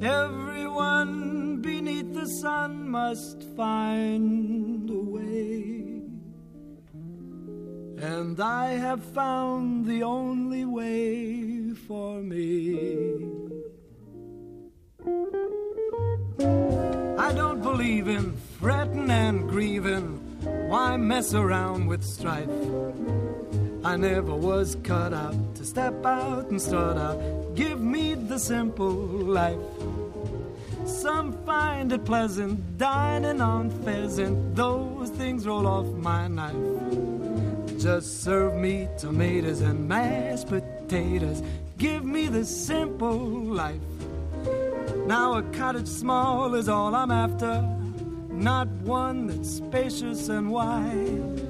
Everyone beneath the sun must find a way. And I have found the only way for me. I don't believe in fretting and grieving. Why mess around with strife? I never was cut out to step out and start out. Give me the simple life. Some find it pleasant dining on pheasant. Those things roll off my knife. Just serve me tomatoes and mashed potatoes. Give me the simple life. Now a cottage small is all I'm after, not one that's spacious and wide.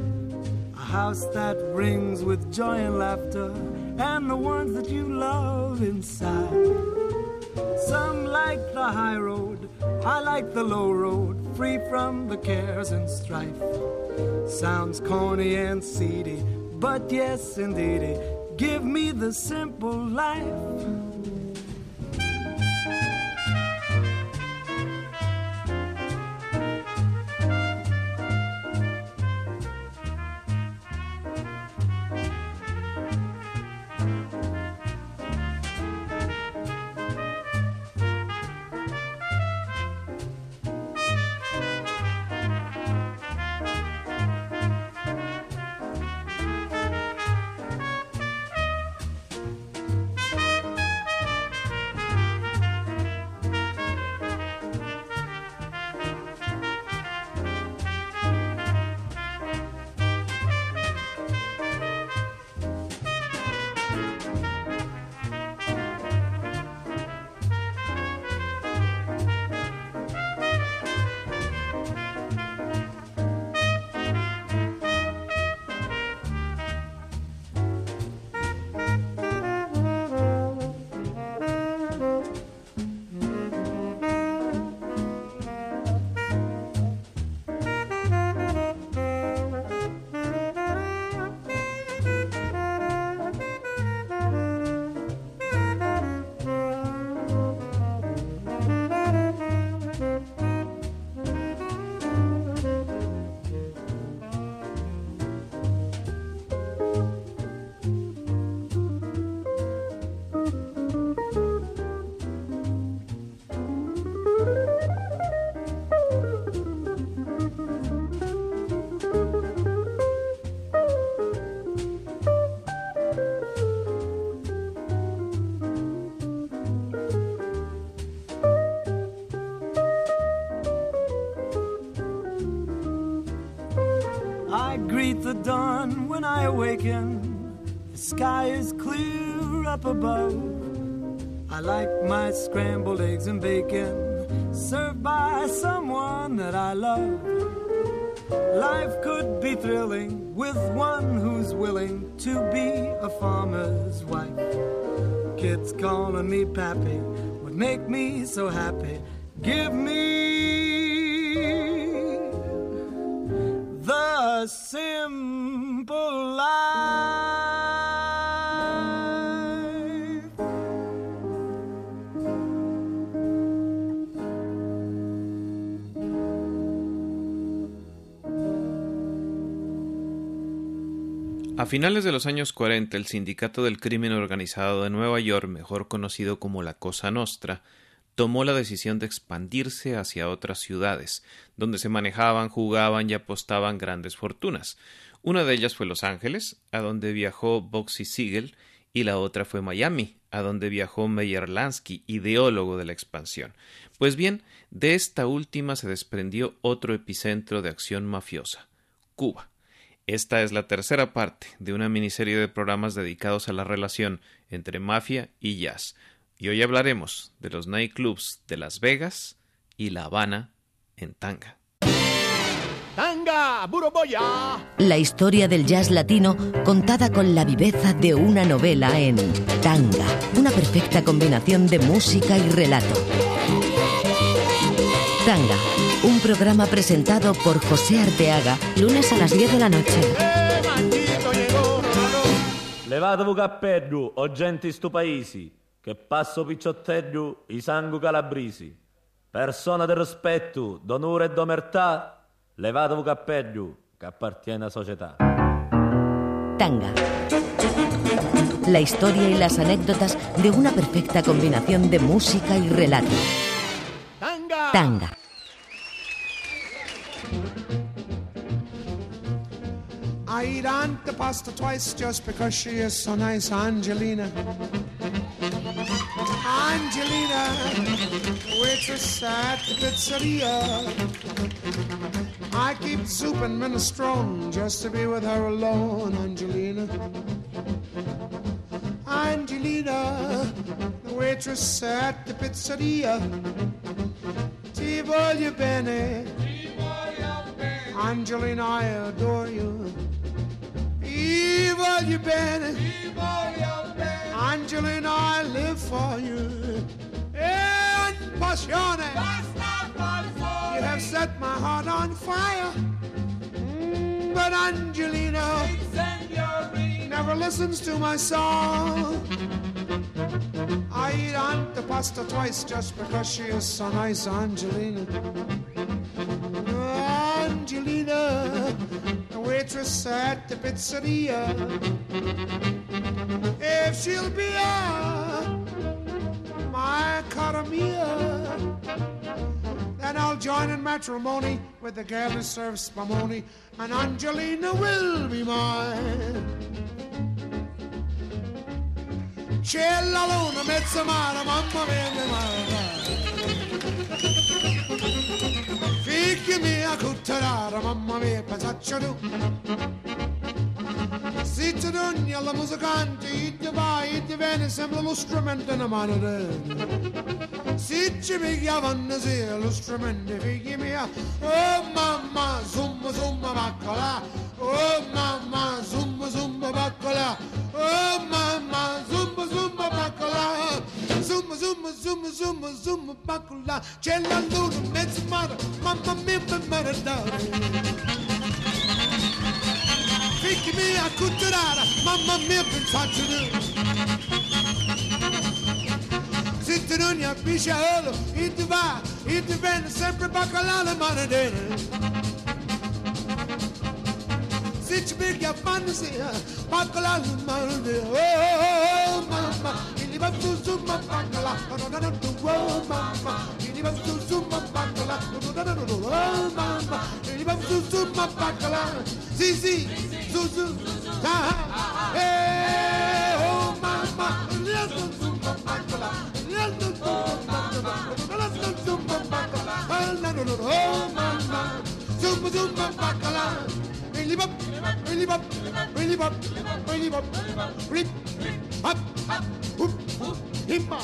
House that rings with joy and laughter, and the ones that you love inside. Some like the high road, I like the low road, free from the cares and strife. Sounds corny and seedy, but yes, indeedy, give me the simple life. Dawn when I awaken. The sky is clear up above. I like my scrambled eggs and bacon, served by someone that I love. Life could be thrilling with one who's willing to be a farmer's wife. Kids calling me pappy would make me so happy. Give me finales de los años 40, el Sindicato del Crimen Organizado de Nueva York, mejor conocido como la Cosa Nostra, tomó la decisión de expandirse hacia otras ciudades, donde se manejaban, jugaban y apostaban grandes fortunas. Una de ellas fue Los Ángeles, a donde viajó Boxy Siegel, y la otra fue Miami, a donde viajó Meyer Lansky, ideólogo de la expansión. Pues bien, de esta última se desprendió otro epicentro de acción mafiosa, Cuba. Esta es la tercera parte de una miniserie de programas dedicados a la relación entre mafia y jazz, y hoy hablaremos de los nightclubs de Las Vegas y La Habana en tanga. ¡Tanga! ¡Buroboya! La historia del jazz latino contada con la viveza de una novela en Tanga, una perfecta combinación de música y relato. Tanga, programa presentado por José Arteaga, lunes a las 10 de la noche. Levatevi cappello, o gente stu paesi, che passo picciottello i sangu calabrisi. Persona di rispetto, d'onore e d'omertà, levatevi cappello, che appartiene a società. Tanga. La historia y las anécdotas de una perfecta combinación de música y relato. ¡Tanga! Tanga. I eat Aunt pasta twice just because she is so nice, Angelina. Angelina, waitress at the pizzeria. I keep soup and minestrone just to be with her alone, Angelina. Angelina, the waitress at the pizzeria. Ti voglio bene. Angelina, I adore you. Ti voglio bene. Angelina, I live for you. En passione. You have set my heart on fire. Mm, but Angelina never listens to my song. I eat Aunt pasta twice just because she is so nice, Angelina. Angelina, the waitress at the pizzeria. If she'll be a my cara then I'll join in matrimony with the girl who serves spumoni, and Angelina will be mine. C'è la luna, mezza mano, mamma mia, mia mia. Figli mia, cutterara, mamma mia, pensaccio tu. Se ti dogni alla musicante, e ti vai, e ti viene, sembra lo strumento in mano te. Se ci pigliavano sì, lo strumento, figli mia, oh mamma, zumba, zumba, baccola, oh mamma, zumba, zumba, baccola, oh mamma, zum zum zum bakula cella luna mesmar mamma mia maradar Fikrimi akutturar mamma mia saçını Zitronia pisce olo e ti va e ti viene sempre baccalà maradere Zitrimiga fantasy baccalà maradere Oh, oh, oh, mamma il va su su ma bacalà, no no no no, oh mamma, il va su su ma bacalà. Sì sì, su su, ah, eh, oh mamma, il va su su ma bacalà, il va su su ma bacalà, il va su su ma bacalà, oh no no no, oh mamma, su Himba,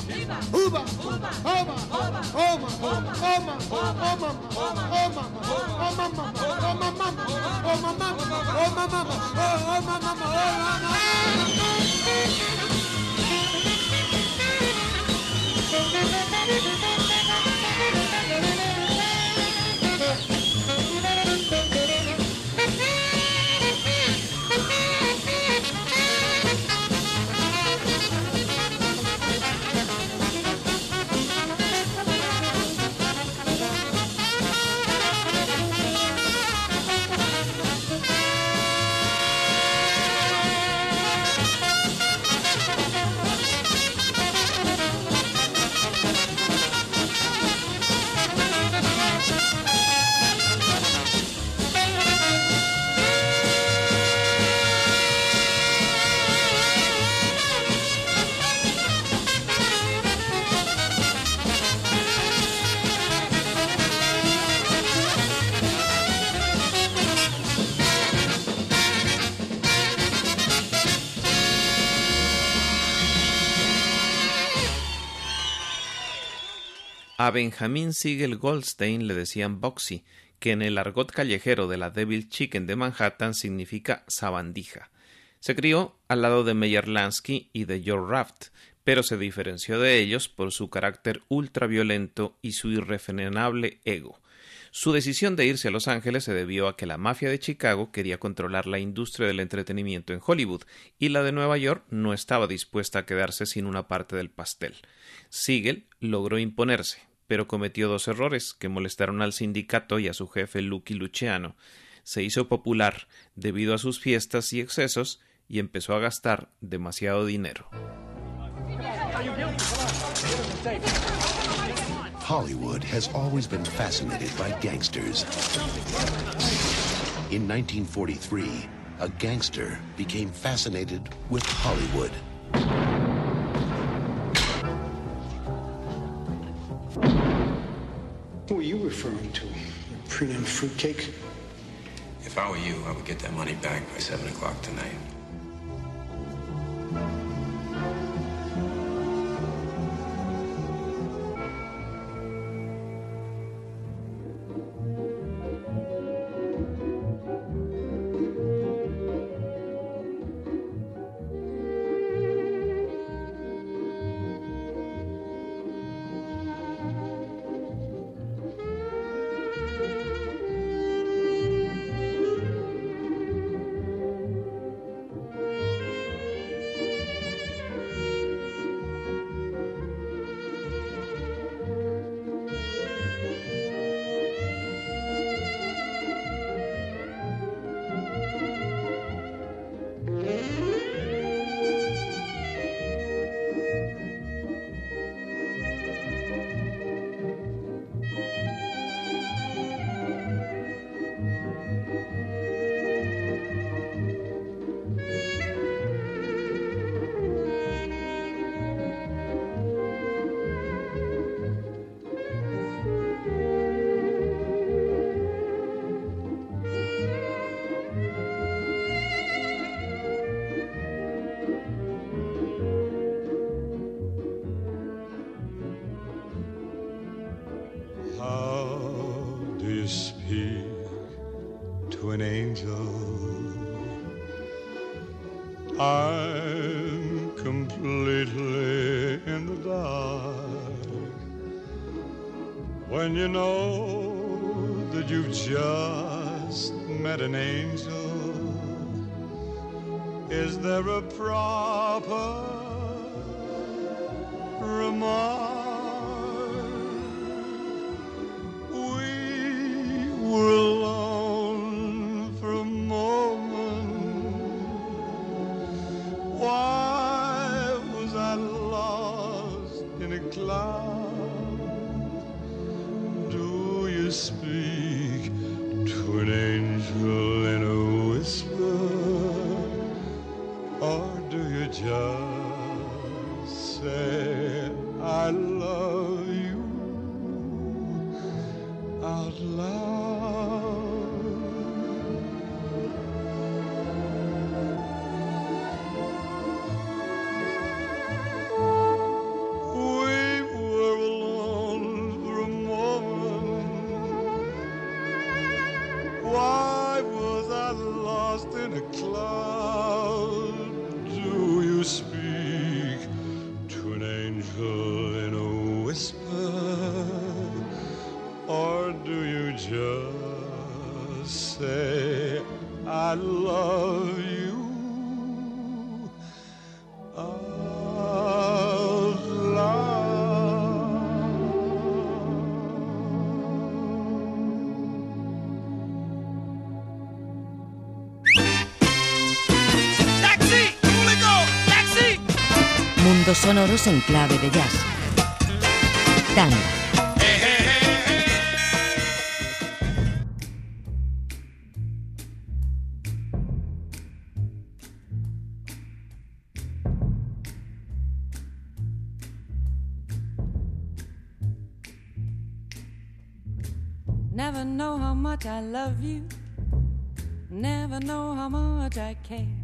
Uba, Oma, Oma, Oma, Oma, Oma, Oma, Oma, Oma, Oma, Oma, Mama, Oma, Mama, Oma, Mama, Oma, Mama, Oma, Mama. A Benjamin Siegel Goldstein le decían Boxy, que en el argot callejero de la Devil Chicken de Manhattan significa sabandija. Se crió al lado de Meyer Lansky y de George Raft, pero se diferenció de ellos por su carácter ultraviolento y su irrefrenable ego. Su decisión de irse a Los Ángeles se debió a que la mafia de Chicago quería controlar la industria del entretenimiento en Hollywood y la de Nueva York no estaba dispuesta a quedarse sin una parte del pastel. Siegel logró imponerse, pero cometió dos errores que molestaron al sindicato y a su jefe Lucky Luciano. Se hizo popular debido a sus fiestas y excesos y empezó a gastar demasiado dinero. Hollywood has always been fascinated by gangsters. In 1943, a gangster became fascinated with Hollywood. Who are you referring to? Preenham fruitcake? If I were you, I would get that money back by 7 o'clock tonight. when you know that you've just met an angel? Is there a proper remark? Sonoros en clave de jazz. Tanga. Never know how much I love you. Never know how much I care.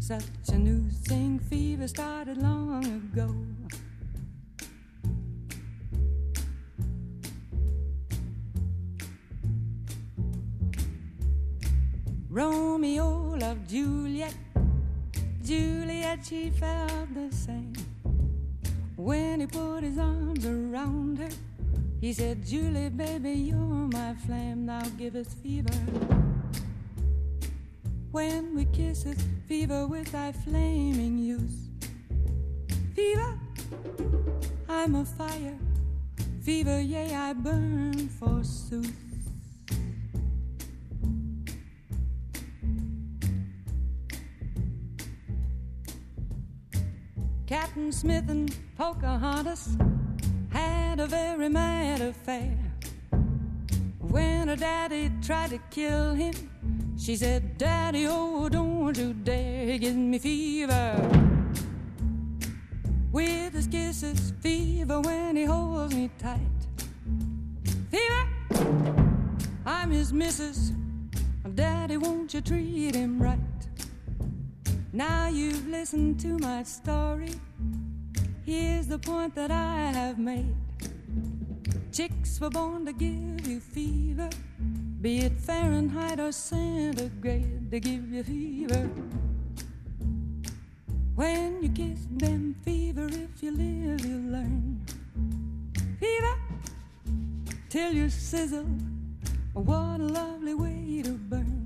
such a new thing, fever started long ago. Romeo loved Juliet. Juliet, she felt the same. When he put his arms around her, he said, Julie, baby, you're my flame, now give us fever. When we kiss us, fever with thy flaming youth. Fever, I'm a fire. Fever, yea, I burn forsooth. Captain Smith and Pocahontas had a very mad affair. When her daddy tried to kill him, she said, Daddy, oh, don't you dare, he gives me fever. With his kisses, fever when he holds me tight. Fever, I'm his missus. Daddy, won't you treat him right? Now you've listened to my story. Here's the point that I have made. Chicks were born to give you fever, be it Fahrenheit or centigrade, they give you fever. When you kiss them, fever, if you live, you learn. Fever, till you sizzle. What a lovely way to burn.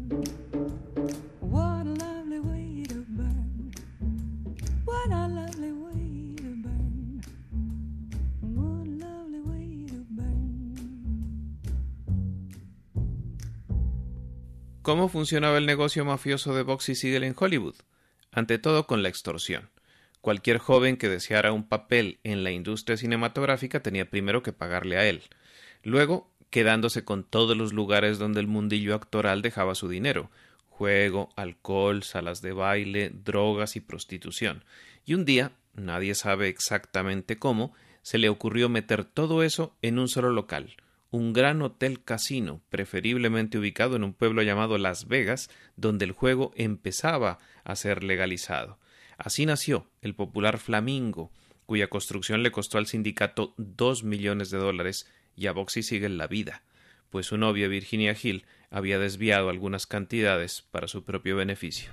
¿Cómo funcionaba el negocio mafioso de Boxy Siegel en Hollywood? Ante todo con la extorsión. Cualquier joven que deseara un papel en la industria cinematográfica tenía primero que pagarle a él. Luego, quedándose con todos los lugares donde el mundillo actoral dejaba su dinero juego, alcohol, salas de baile, drogas y prostitución. Y un día, nadie sabe exactamente cómo, se le ocurrió meter todo eso en un solo local, un gran hotel casino, preferiblemente ubicado en un pueblo llamado Las Vegas, donde el juego empezaba a ser legalizado. Así nació el popular Flamingo, cuya construcción le costó al sindicato dos millones de dólares y a Boxy sigue la vida, pues su novia Virginia Hill había desviado algunas cantidades para su propio beneficio.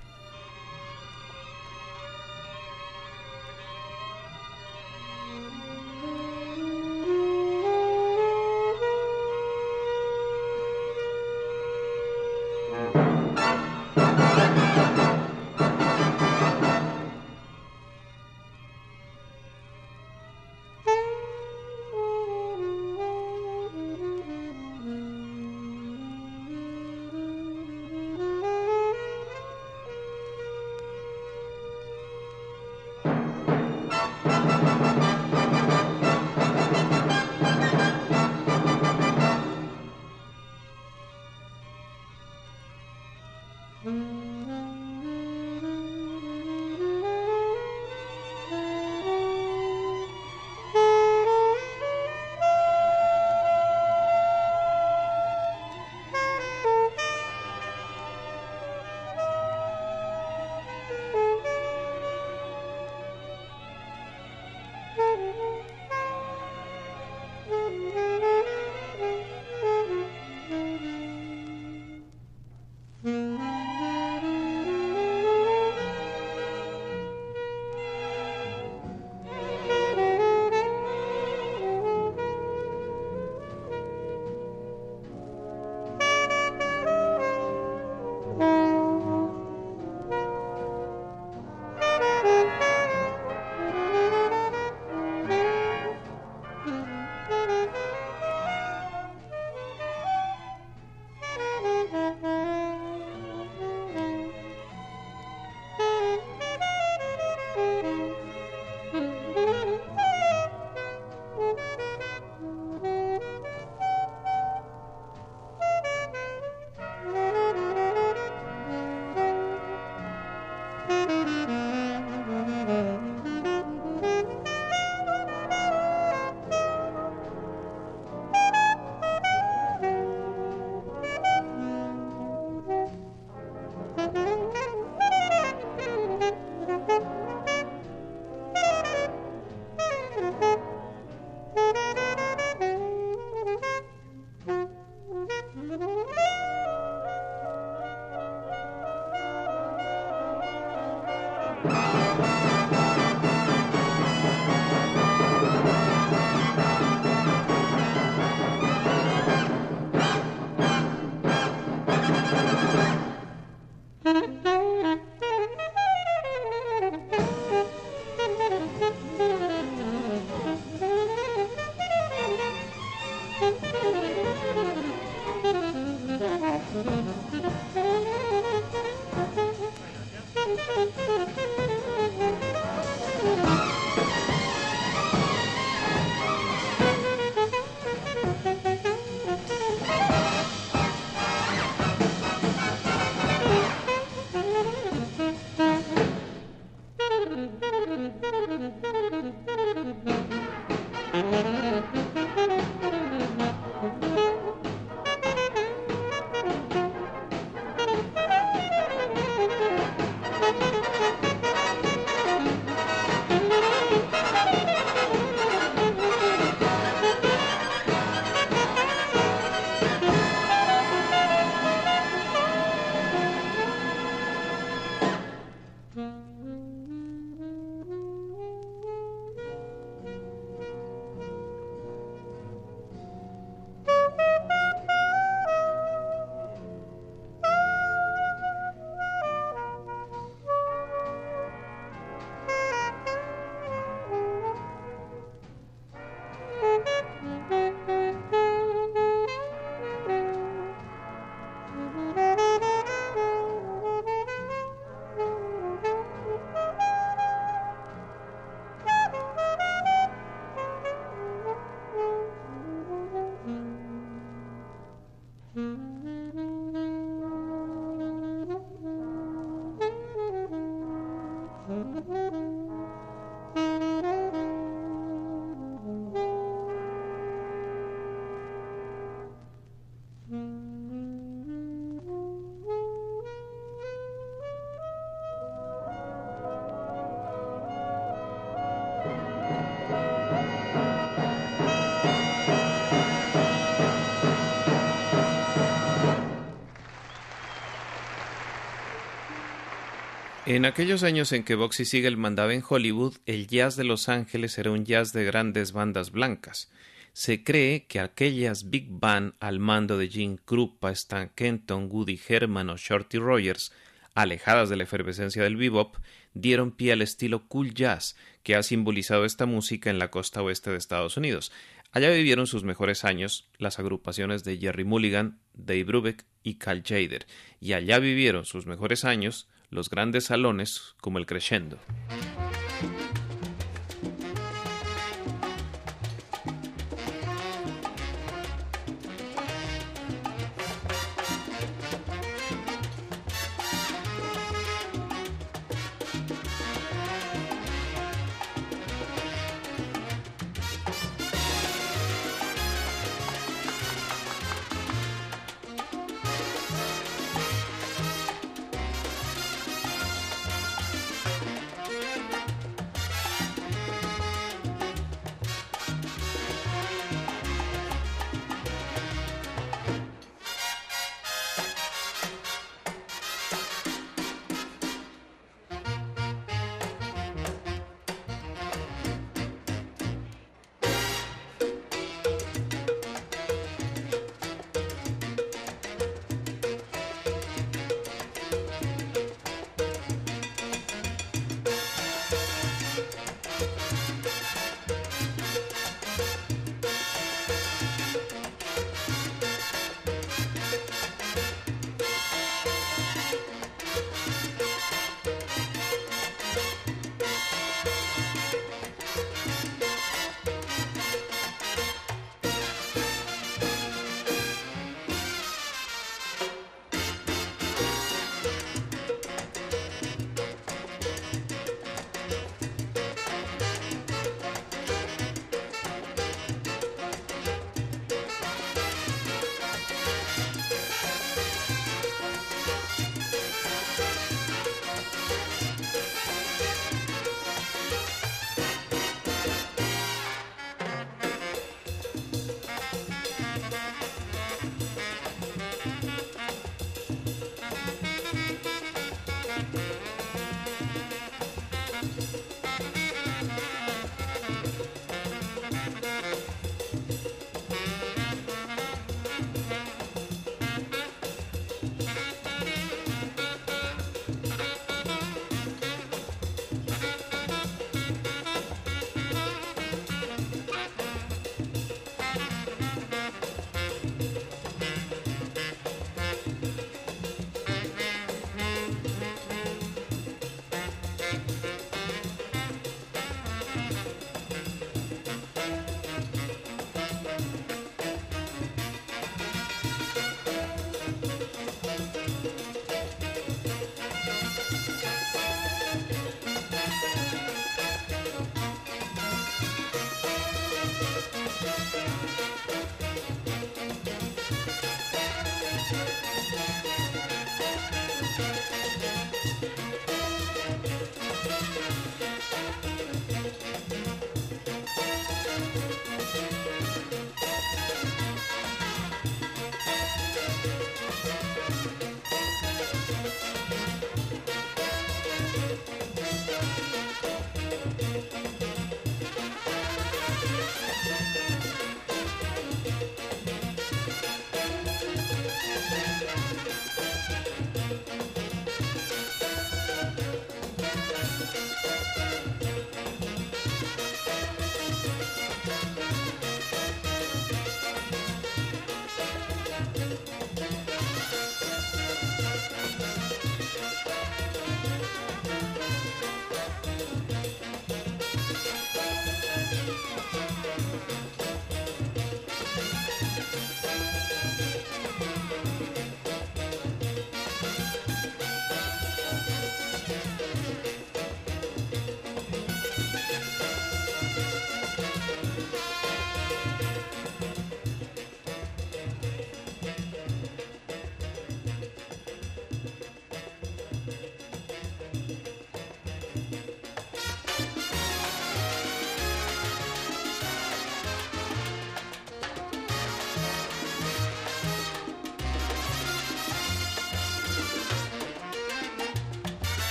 En aquellos años en que Boxy Siegel mandaba en Hollywood, el jazz de Los Ángeles era un jazz de grandes bandas blancas. Se cree que aquellas big band al mando de Gene Krupa, Stan Kenton, Woody Herman o Shorty Rogers, alejadas de la efervescencia del bebop, dieron pie al estilo cool jazz que ha simbolizado esta música en la costa oeste de Estados Unidos. Allá vivieron sus mejores años las agrupaciones de Jerry Mulligan, Dave Brubeck y Cal Jader, y allá vivieron sus mejores años los grandes salones como el Crescendo.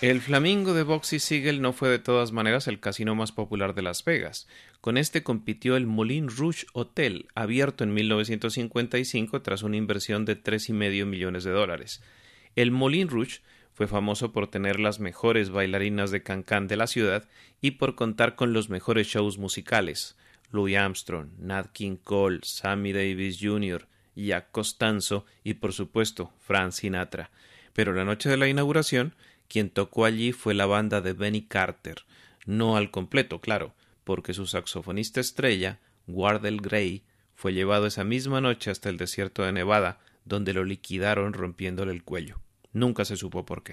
El Flamingo de Boxy Siegel no fue de todas maneras el casino más popular de Las Vegas. Con este compitió el Moulin Rouge Hotel, abierto en 1955 tras una inversión de tres y medio millones de dólares. El Moulin Rouge fue famoso por tener las mejores bailarinas de cancán de la ciudad y por contar con los mejores shows musicales. Louis Armstrong, Nat King Cole, Sammy Davis Jr., Jack Costanzo y por supuesto Frank Sinatra. Pero la noche de la inauguración, quien tocó allí fue la banda de Benny Carter, no al completo, claro, porque su saxofonista estrella, Wardell Gray, fue llevado esa misma noche hasta el desierto de Nevada, donde lo liquidaron rompiéndole el cuello. Nunca se supo por qué.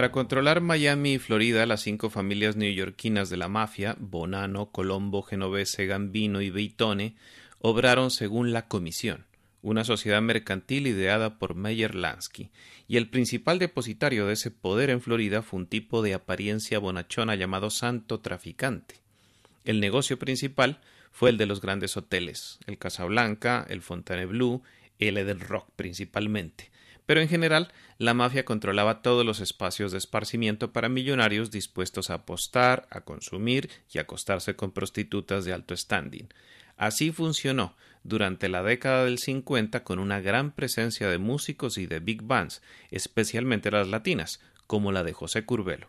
Para controlar Miami y Florida, las cinco familias neoyorquinas de la mafia, Bonano, Colombo, Genovese, Gambino y Beitone, obraron según la Comisión, una sociedad mercantil ideada por Meyer Lansky, y el principal depositario de ese poder en Florida fue un tipo de apariencia bonachona llamado Santo Traficante. El negocio principal fue el de los grandes hoteles, el Casablanca, el Fontainebleau, el Eden Rock principalmente. Pero en general, la mafia controlaba todos los espacios de esparcimiento para millonarios dispuestos a apostar, a consumir y a acostarse con prostitutas de alto standing. Así funcionó durante la década del 50 con una gran presencia de músicos y de big bands, especialmente las latinas, como la de José Curbelo.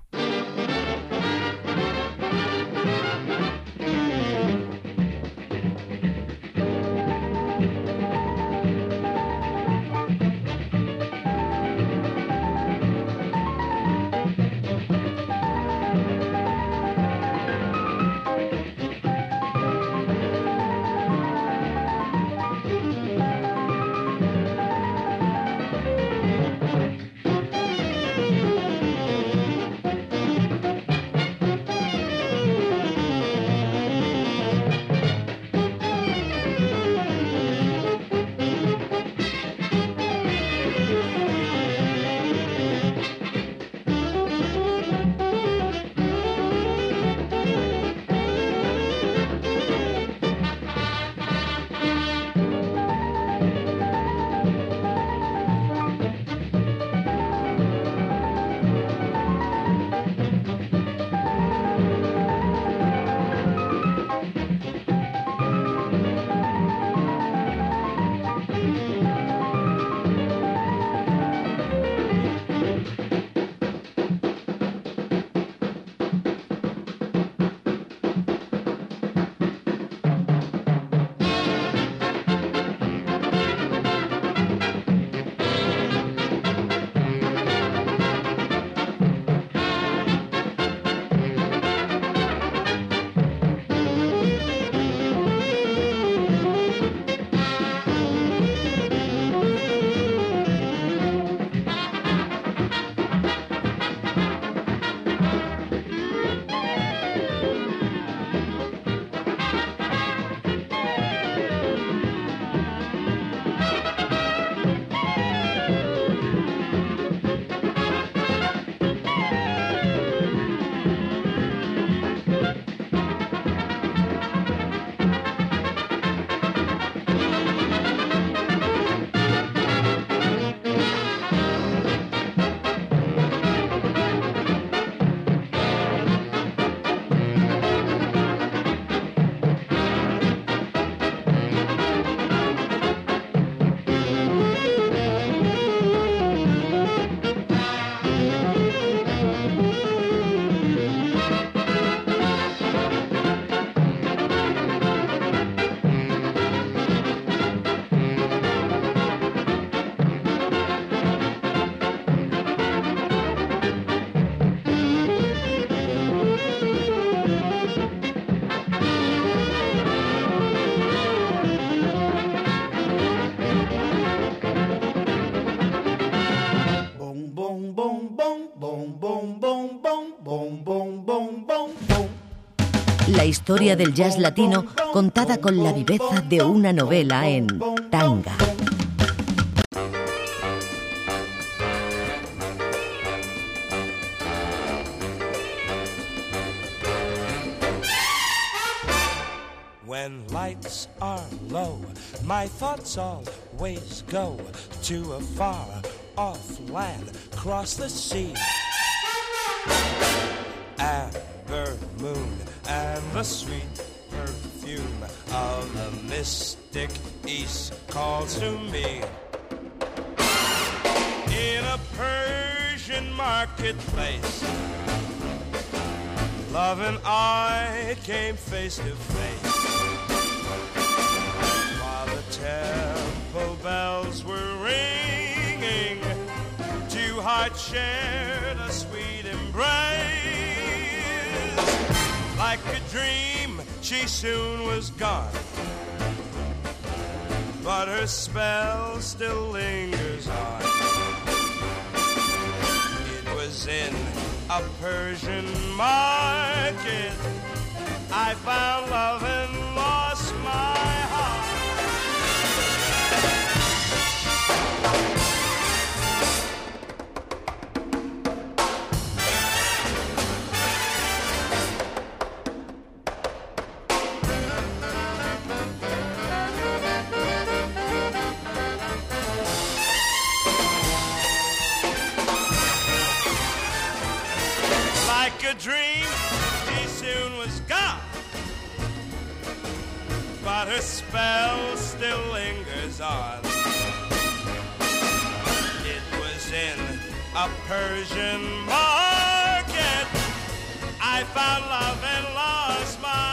Historia del jazz latino contada con la viveza de una novela en tanga. When lights are low, my thoughts always go to a far off land across the sea. And the sweet perfume of the mystic east calls to me. In a Persian marketplace, love and I came face to face. While the temple bells were ringing, two hearts shared a sweet embrace. Like a dream, she soon was gone. But her spell still lingers on. It was in a Persian market. I found love and lost my heart. A dream, she soon was gone. But her spell still lingers on. It was in a Persian market. I found love and lost my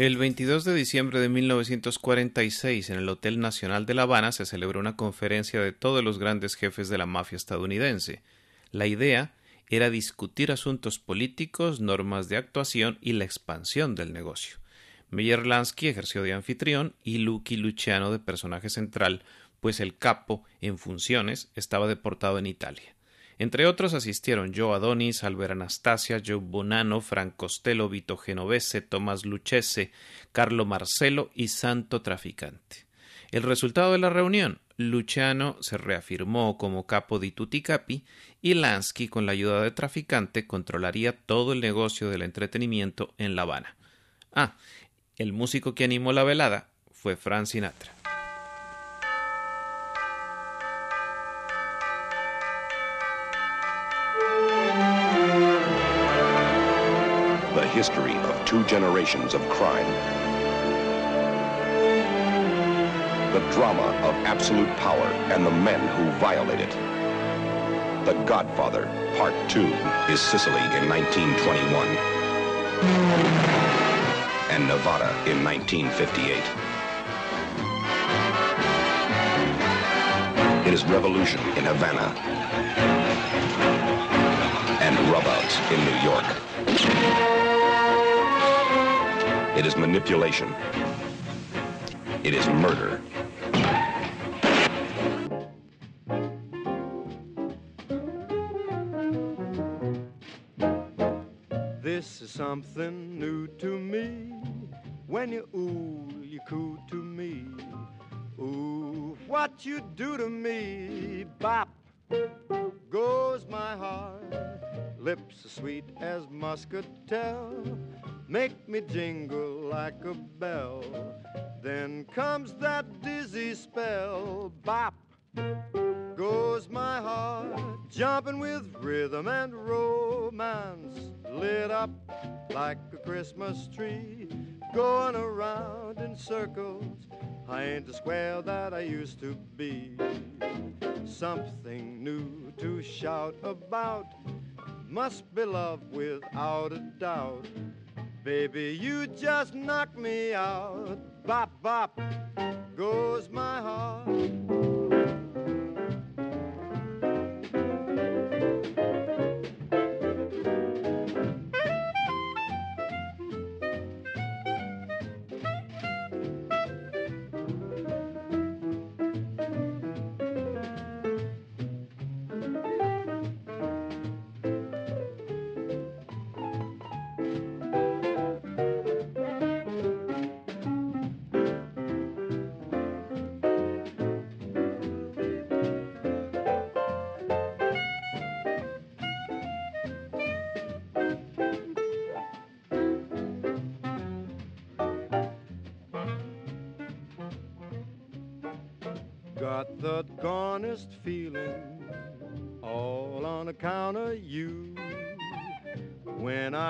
El 22 de diciembre de 1946, en el Hotel Nacional de La Habana, se celebró una conferencia de todos los grandes jefes de la mafia estadounidense. La idea era discutir asuntos políticos, normas de actuación y la expansión del negocio. Meyer Lansky ejerció de anfitrión y Lucky Luciano de personaje central, pues el capo, en funciones, estaba deportado en Italia. Entre otros asistieron Joe Adonis, Albert Anastasia, Joe Bonanno, Frank Costello, Vito Genovese, Tomás Lucchese, Carlo Marcello y Santo Traficante. El resultado de la reunión, Luciano se reafirmó como capo di tutti capi y Lansky, con la ayuda de Traficante, controlaría todo el negocio del entretenimiento en La Habana. Ah, el músico que animó la velada fue Frank Sinatra. Two generations of crime. The drama of absolute power and the men who violate it. The Godfather, Part 2, is Sicily in 1921. And Nevada in 1958. It is revolution in Havana. And rubouts in New York. It is manipulation. It is murder. This is something new to me. When you ooh, you coo to me. Ooh, what you do to me, bop, goes my heart. Lips as sweet as muscatel, make me jingle like a bell. Then comes that dizzy spell, bop, goes my heart, jumping with rhythm and romance, lit up like a Christmas tree, going around in circles. I ain't the square that I used to be. Something new to shout about. Must be love without a doubt. Baby, you just knock me out. Bop, bop, goes my heart.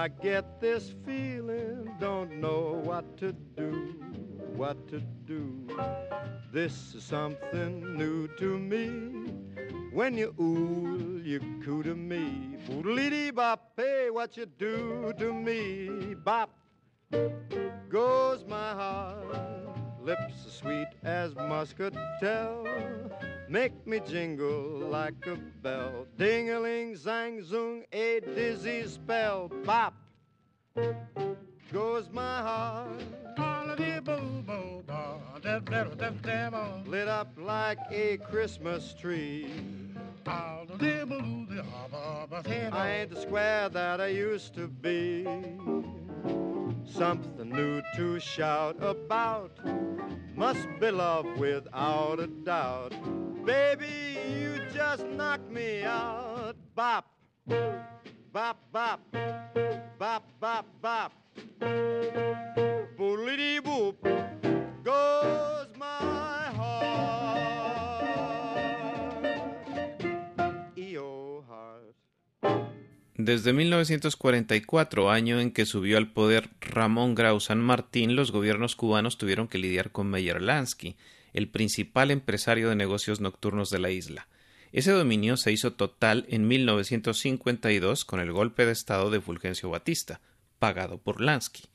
I get this feeling, don't know what to do, what to do. This is something new to me. when you ooh, you coo to me. Boodly bop, hey, what you do to me? Bop goes my heart, lips as sweet as muscatel. Make me jingle like a bell. Ding a ling, zang, zoom, a dizzy spell. Bop goes my heart. Lit up like a Christmas tree. I ain't the square that I used to be. Something new to shout about. Must be love without a doubt. Baby, you just knock me out. Bop, bop, bop, bop, bop, bop. Boodly boop Desde 1944, año en que subió al poder Ramón Grau San Martín, los gobiernos cubanos tuvieron que lidiar con Meyer Lansky, el principal empresario de negocios nocturnos de la isla. Ese dominio se hizo total en 1952 con el golpe de Estado de Fulgencio Batista, pagado por Lansky.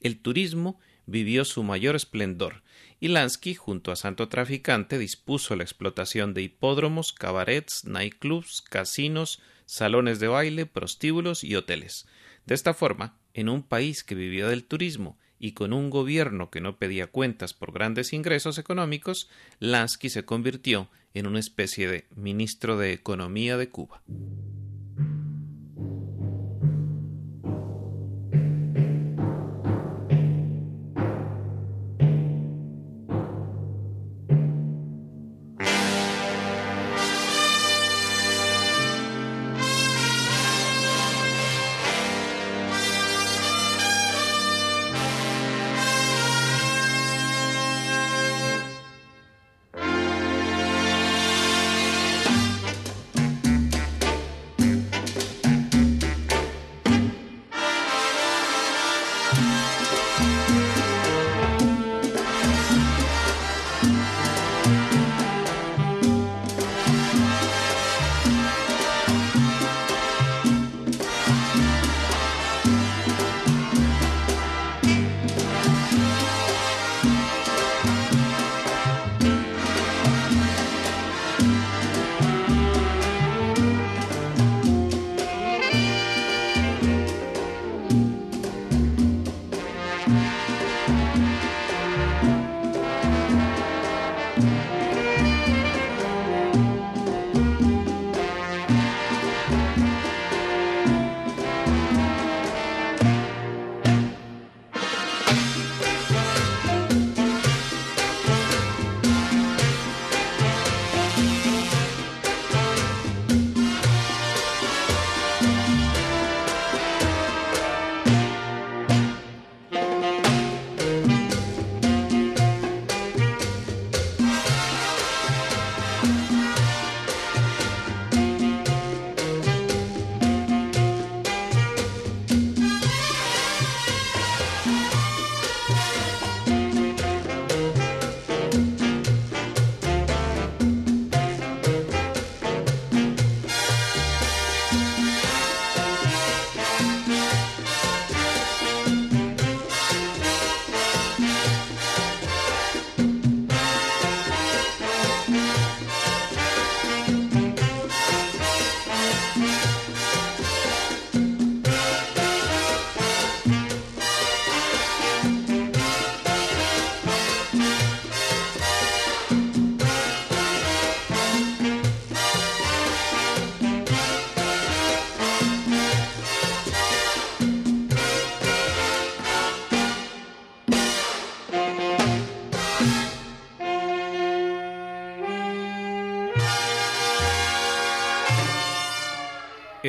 El turismo vivió su mayor esplendor, y Lansky, junto a Santo Traficante, dispuso la explotación de hipódromos, cabarets, nightclubs, casinos, salones de baile, prostíbulos y hoteles. De esta forma, en un país que vivía del turismo y con un gobierno que no pedía cuentas por grandes ingresos económicos, Lansky se convirtió en una especie de ministro de Economía de Cuba.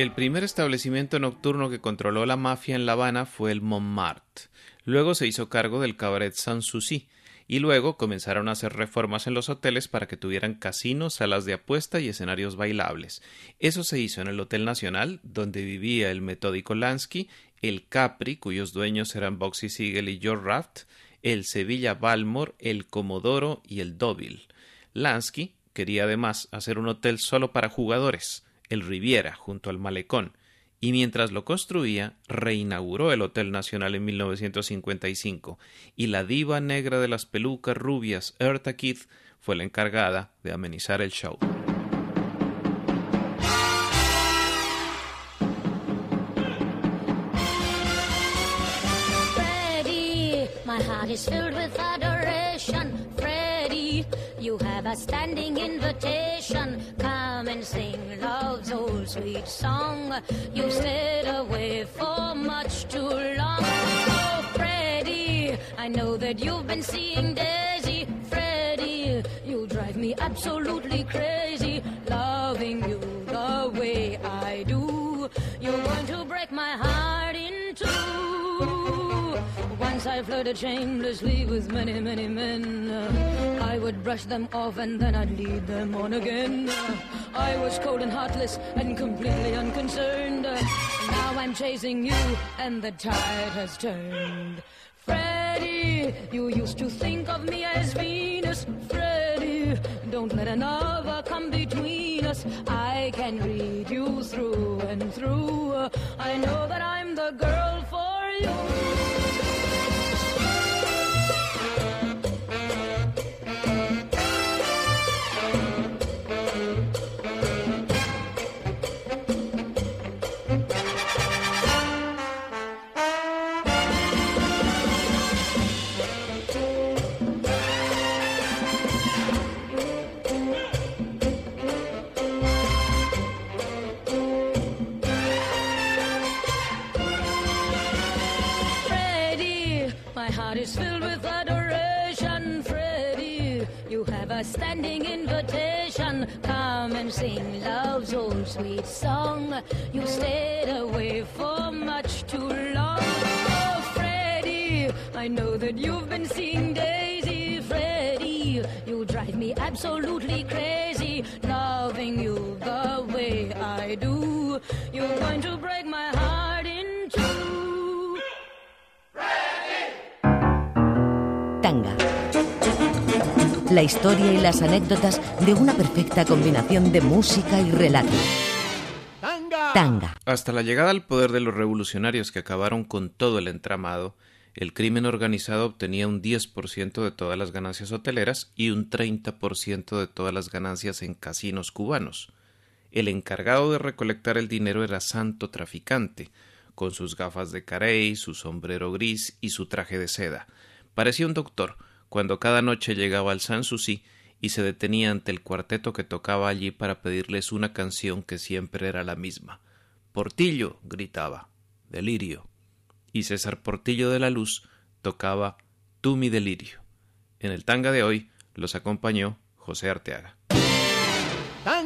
El primer establecimiento nocturno que controló la mafia en La Habana fue el Montmartre. Luego se hizo cargo del cabaret Sanssouci y luego comenzaron a hacer reformas en los hoteles para que tuvieran casinos, salas de apuesta y escenarios bailables. Eso se hizo en el Hotel Nacional, donde vivía el metódico Lansky, el Capri, cuyos dueños eran Boxy Siegel y George Raft, el Sevilla Balmore, el Comodoro y el Deauville. Lansky quería además hacer un hotel solo para jugadores, el Riviera, junto al malecón, y mientras lo construía, reinauguró el Hotel Nacional en 1955, y la diva negra de las pelucas rubias, Eartha Kitt, fue la encargada de amenizar el show. A standing invitation. Come and sing love's old sweet song. You've stayed away for much too long. Oh, Freddie, I know that you've been seeing Daisy. Freddie, you drive me absolutely crazy. Loving you the way I do. You're going to break my heart. Once I flirted shamelessly with many, many men. I would brush them off and then I'd lead them on again. I was cold and heartless and completely unconcerned. Now I'm chasing you and the tide has turned. Freddie, you used to think of me as Venus. Freddie, don't let another come between us. I can read you through and through. I know that I'm the girl for you. A standing invitation. Come and sing love's old sweet song. You stayed away for much too long. Oh, Freddie, I know that you've been seeing Daisy. Freddie, you drive me absolutely crazy. Loving you the way I do. You're going to break my heart La historia y las anécdotas de una perfecta combinación de música y relato. Tanga. Hasta la llegada al poder de los revolucionarios que acabaron con todo el entramado, el crimen organizado obtenía un 10% de todas las ganancias hoteleras y un 30% de todas las ganancias en casinos cubanos. El encargado de recolectar el dinero era Santo Traficante, con sus gafas de carey, su sombrero gris y su traje de seda. Parecía un doctor cuando cada noche llegaba al Sanssouci y se detenía ante el cuarteto que tocaba allí para pedirles una canción que siempre era la misma. Portillo gritaba, delirio. Y César Portillo de la Luz tocaba Tú mi delirio. En el tanga de hoy los acompañó José Arteaga.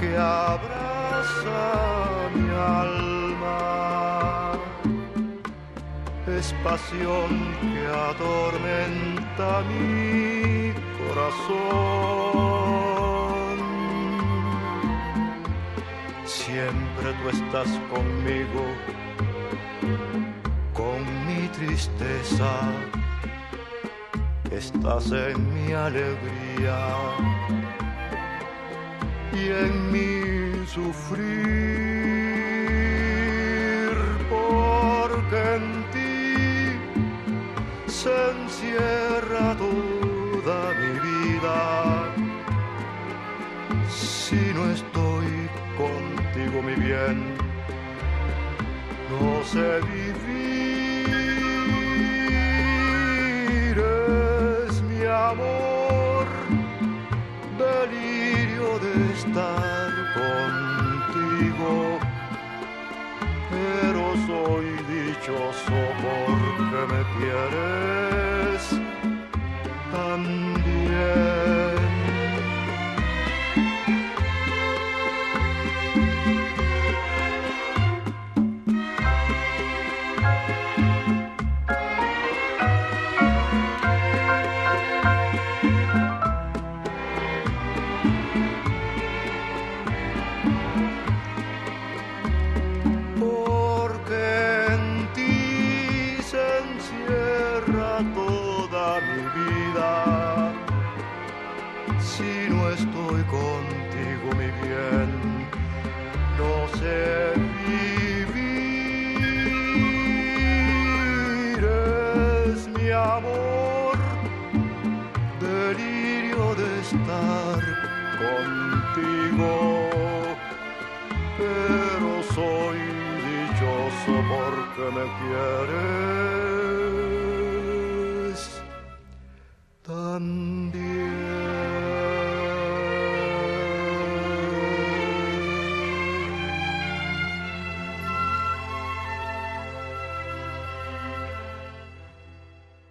Que abraza mi alma. Es pasión que atormenta mi corazón. Siempre tú estás conmigo, con mi tristeza, estás en mi alegría y en mí sufrir, porque en ti se encierra toda mi vida. Si no estoy contigo, mi bien, no sé vivir. estar contigo, pero soy dichoso porque me quieres quiere